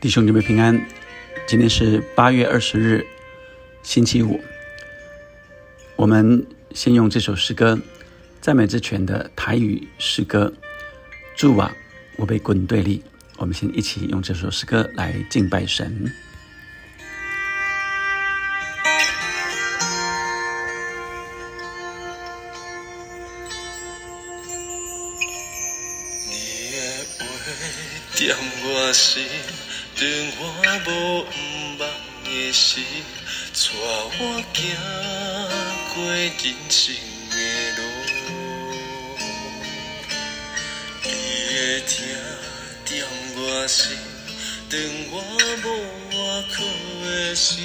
弟兄姊妹平安，今天是八月二十日，星期五。我们先用这首诗歌《赞美之泉》的台语诗歌“祝啊，我被滚对立”。我们先一起用这首诗歌来敬拜神。点我心。让我无毋茫的心，带我行过人生的路。你的疼惦我心，让我无我靠的心，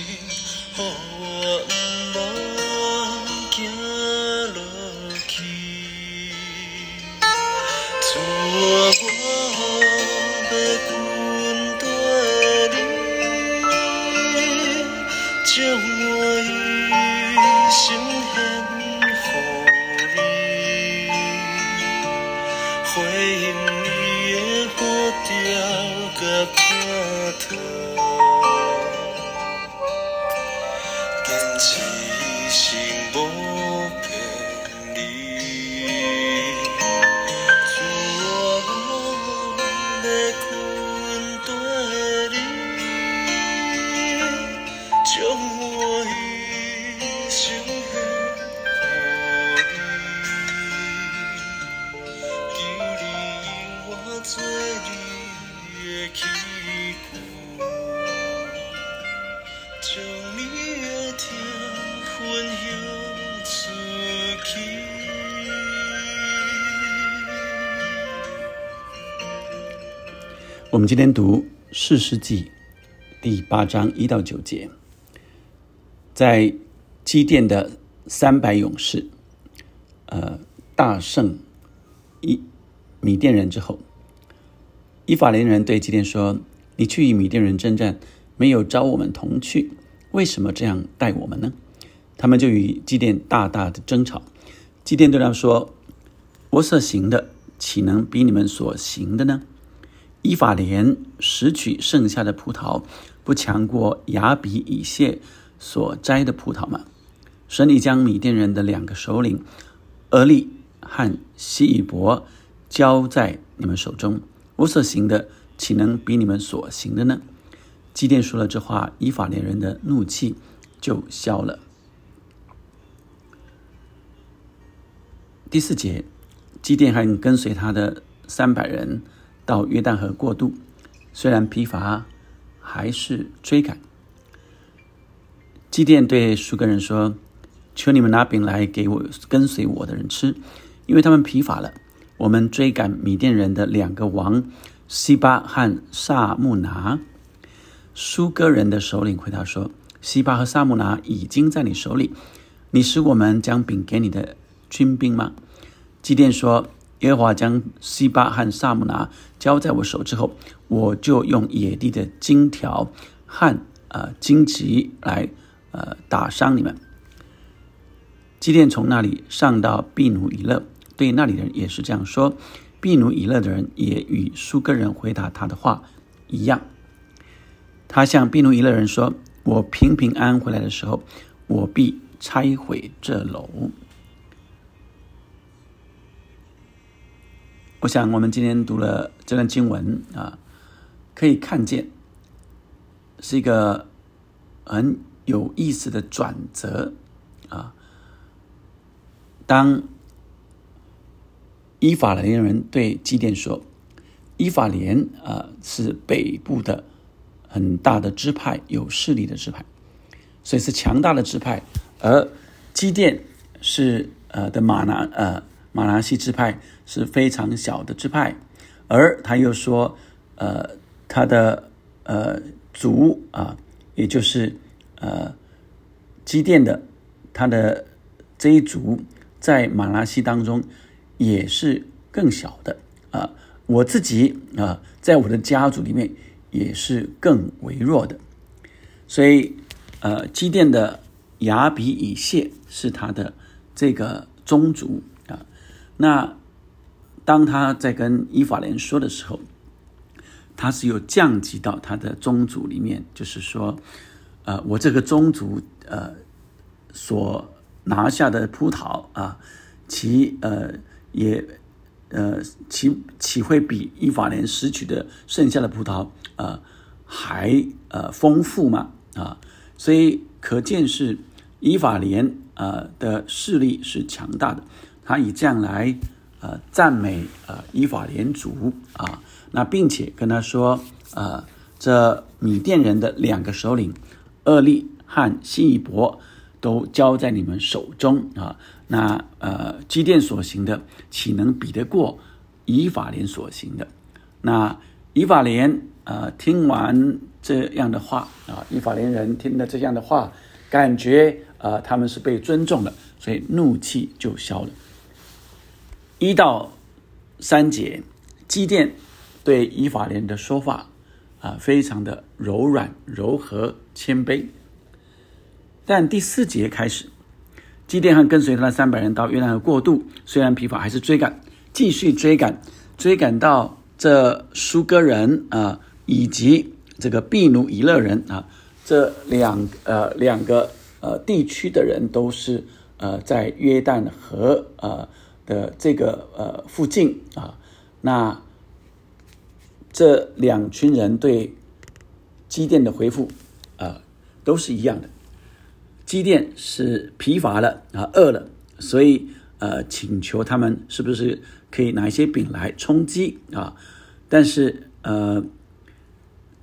召甲疼，我们今天读《四世纪》第八章一到九节，在基甸的三百勇士，呃，大胜一米甸人之后，以法连人对基甸说：“你去与米甸人征战，没有招我们同去，为什么这样待我们呢？”他们就与基甸大大的争吵。基甸对他说：“我所行的，岂能比你们所行的呢？”伊法莲拾取剩下的葡萄，不强过亚比以谢所摘的葡萄吗？神已将米甸人的两个首领俄利和希以伯交在你们手中，我所行的岂能比你们所行的呢？基甸说了这话，伊法莲人的怒气就消了。第四节，基甸和跟随他的三百人。到约旦河过渡，虽然疲乏，还是追赶。基甸对苏格人说：“求你们拿饼来给我跟随我的人吃，因为他们疲乏了。我们追赶米甸人的两个王西巴和萨木拿。”苏哥人的首领回答说：“西巴和萨木拿已经在你手里，你使我们将饼给你的军兵吗？”基甸说。耶和华将西巴和萨姆拿交在我手之后，我就用野地的金条和呃荆棘来呃打伤你们。基甸从那里上到毕努以勒，对那里的人也是这样说。毕努以勒的人也与苏格人回答他的话一样。他向毕努以勒人说：“我平平安安回来的时候，我必拆毁这楼。”我想，我们今天读了这段经文啊，可以看见是一个很有意思的转折啊。当伊法莲人对基甸说：“伊法莲啊，是北部的很大的支派，有势力的支派，所以是强大的支派；而基甸是呃的马南呃。”马拉西支派是非常小的支派，而他又说，呃，他的呃族啊，也就是呃基甸的他的这一族，在马拉西当中也是更小的啊。我自己啊，在我的家族里面也是更微弱的，所以呃，基甸的亚比以谢是他的这个宗族。那当他在跟伊法莲说的时候，他是有降级到他的宗族里面，就是说，呃，我这个宗族呃所拿下的葡萄啊，其呃也呃其岂会比伊法莲拾取的剩下的葡萄呃还呃丰富嘛啊？所以可见是伊法莲呃的势力是强大的，他以这样来呃赞美呃伊法连族啊。那并且跟他说，呃，这米甸人的两个首领，厄利和希以伯，都交在你们手中啊。那呃，基甸所行的，岂能比得过以法连所行的？那以法连呃，听完这样的话啊，以法连人听了这样的话，感觉呃他们是被尊重了，所以怒气就消了。一到三节，基甸。对以法莲的说法，啊，非常的柔软、柔和、谦卑。但第四节开始，基甸和跟随他的三百人到约旦河过渡，虽然疲乏，还是追赶，继续追赶，追赶到这苏格人啊，以及这个毕努以勒人啊，这两呃两个呃地区的人都是呃在约旦河呃的这个呃附近啊，那。这两群人对基甸的回复，啊，都是一样的。基甸是疲乏了啊，饿了，所以呃，请求他们是不是可以拿一些饼来充饥啊？但是呃，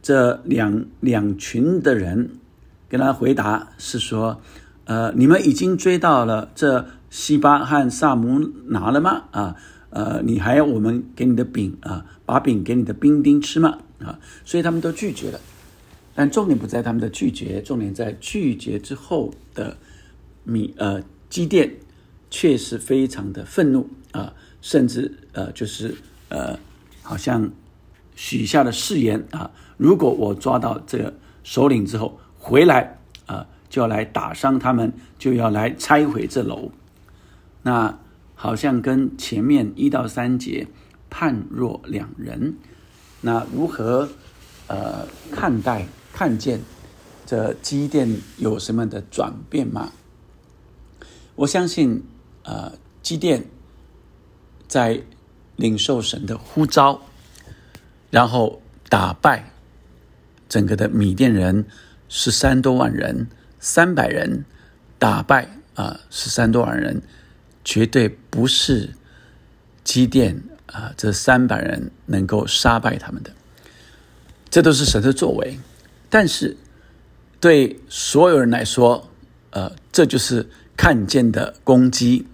这两两群的人跟他回答是说，呃，你们已经追到了这西巴和萨姆拿了吗？啊？呃，你还要我们给你的饼啊，把饼给你的兵丁吃吗？啊，所以他们都拒绝了。但重点不在他们的拒绝，重点在拒绝之后的米呃积淀，确实非常的愤怒啊，甚至呃就是呃好像许下了誓言啊，如果我抓到这个首领之后回来啊，就要来打伤他们，就要来拆毁这楼。那。好像跟前面一到三节判若两人，那如何呃看待看见这积淀有什么的转变吗？我相信呃积淀在领受神的呼召，然后打败整个的米甸人十三多万人，三百人打败啊十三多万人。绝对不是基甸啊，这三百人能够杀败他们的，这都是神的作为。但是对所有人来说，呃，这就是看见的攻击。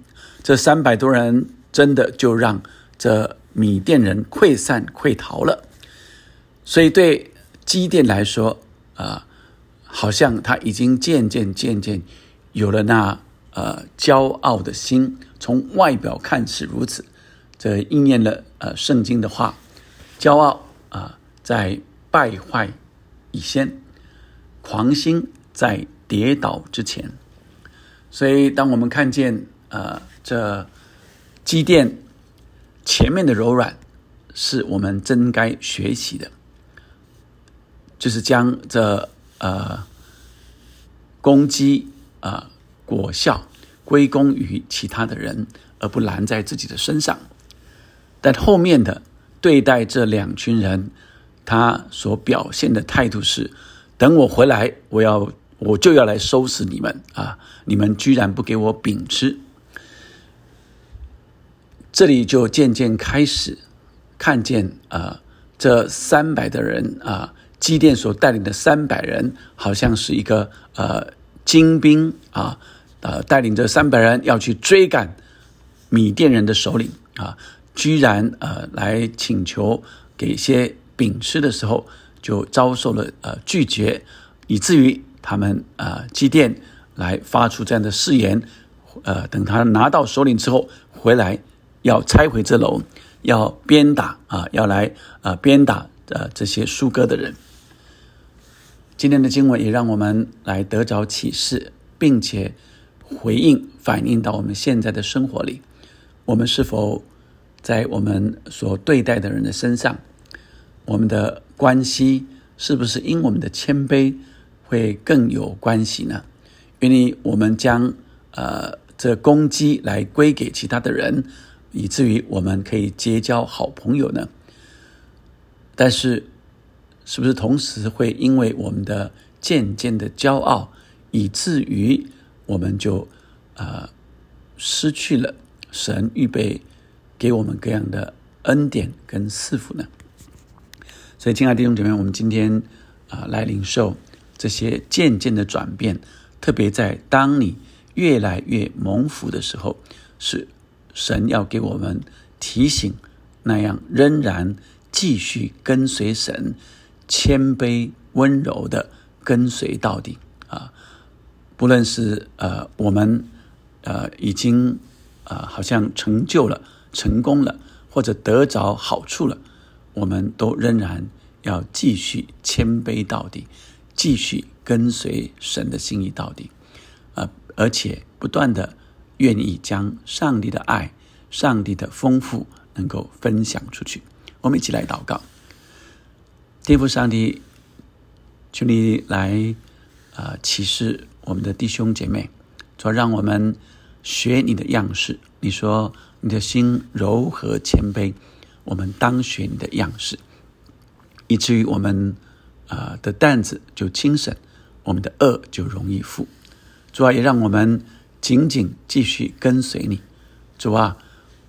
这三百多人真的就让这米甸人溃散溃逃了。所以对基甸来说，啊，好像他已经渐渐渐渐有了那。呃，骄傲的心，从外表看是如此，这应验了呃圣经的话，骄傲啊，在败坏以先，狂心在跌倒之前。所以，当我们看见呃这积淀前面的柔软，是我们真该学习的，就是将这呃攻击啊。果效归功于其他的人，而不拦在自己的身上。但后面的对待这两群人，他所表现的态度是：等我回来，我要我就要来收拾你们啊！你们居然不给我饼吃。这里就渐渐开始看见啊，这三百的人啊，基甸所带领的三百人，好像是一个呃精兵啊。呃带领着三百人要去追赶米甸人的首领啊，居然呃来请求给些饼吃的时候，就遭受了呃拒绝，以至于他们啊祭奠来发出这样的誓言，呃，等他拿到首领之后回来，要拆毁这楼，要鞭打啊，要来啊鞭打呃这些苏哥的人。今天的经文也让我们来得着启示，并且。回应反映到我们现在的生活里，我们是否在我们所对待的人的身上，我们的关系是不是因我们的谦卑会更有关系呢？因为我们将呃这攻击来归给其他的人，以至于我们可以结交好朋友呢？但是，是不是同时会因为我们的渐渐的骄傲，以至于我们就呃失去了神预备给我们各样的恩典跟赐福呢？所以，亲爱的弟兄姐妹，我们今天啊来领受这些渐渐的转变，特别在当你越来越蒙福的时候，是神要给我们提醒，那样仍然。继续跟随神，谦卑温柔的跟随到底啊！不论是呃我们呃已经啊好像成就了、成功了，或者得着好处了，我们都仍然要继续谦卑到底，继续跟随神的心意到底啊！而且不断的愿意将上帝的爱、上帝的丰富能够分享出去。我们一起来祷告，天父上帝，求你来啊启示我们的弟兄姐妹，主让我们学你的样式。你说你的心柔和谦卑，我们当学你的样式，以至于我们啊的担子就轻省，我们的恶就容易负。主啊，也让我们紧紧继续跟随你。主啊，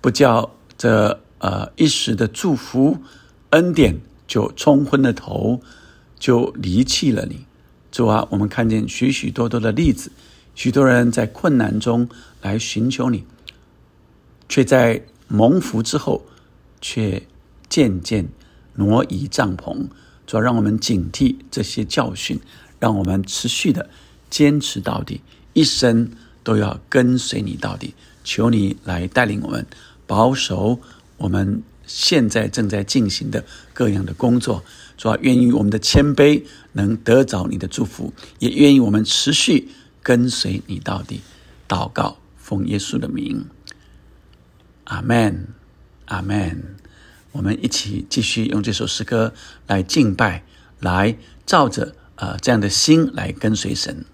不叫这。呃，一时的祝福恩典就冲昏了头，就离弃了你。主啊，我们看见许许多多的例子，许多人在困难中来寻求你，却在蒙福之后，却渐渐挪移帐篷。主要让我们警惕这些教训，让我们持续的坚持到底，一生都要跟随你到底。求你来带领我们，保守。我们现在正在进行的各样的工作，主要愿意我们的谦卑能得着你的祝福，也愿意我们持续跟随你到底。祷告，奉耶稣的名，阿门，阿门。我们一起继续用这首诗歌来敬拜，来照着呃这样的心来跟随神。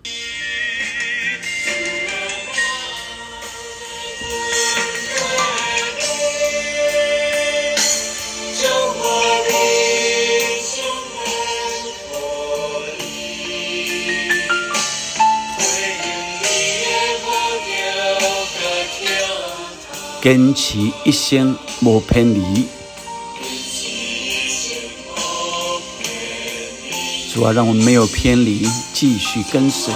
坚持一生莫偏离，主啊，让我们没有偏离，继续跟随。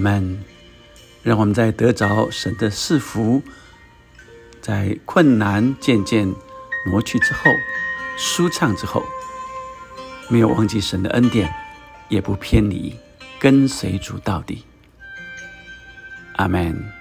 门。让我们在得着神的赐福，在困难渐渐挪去之后，舒畅之后，没有忘记神的恩典，也不偏离，跟随主到底。阿门。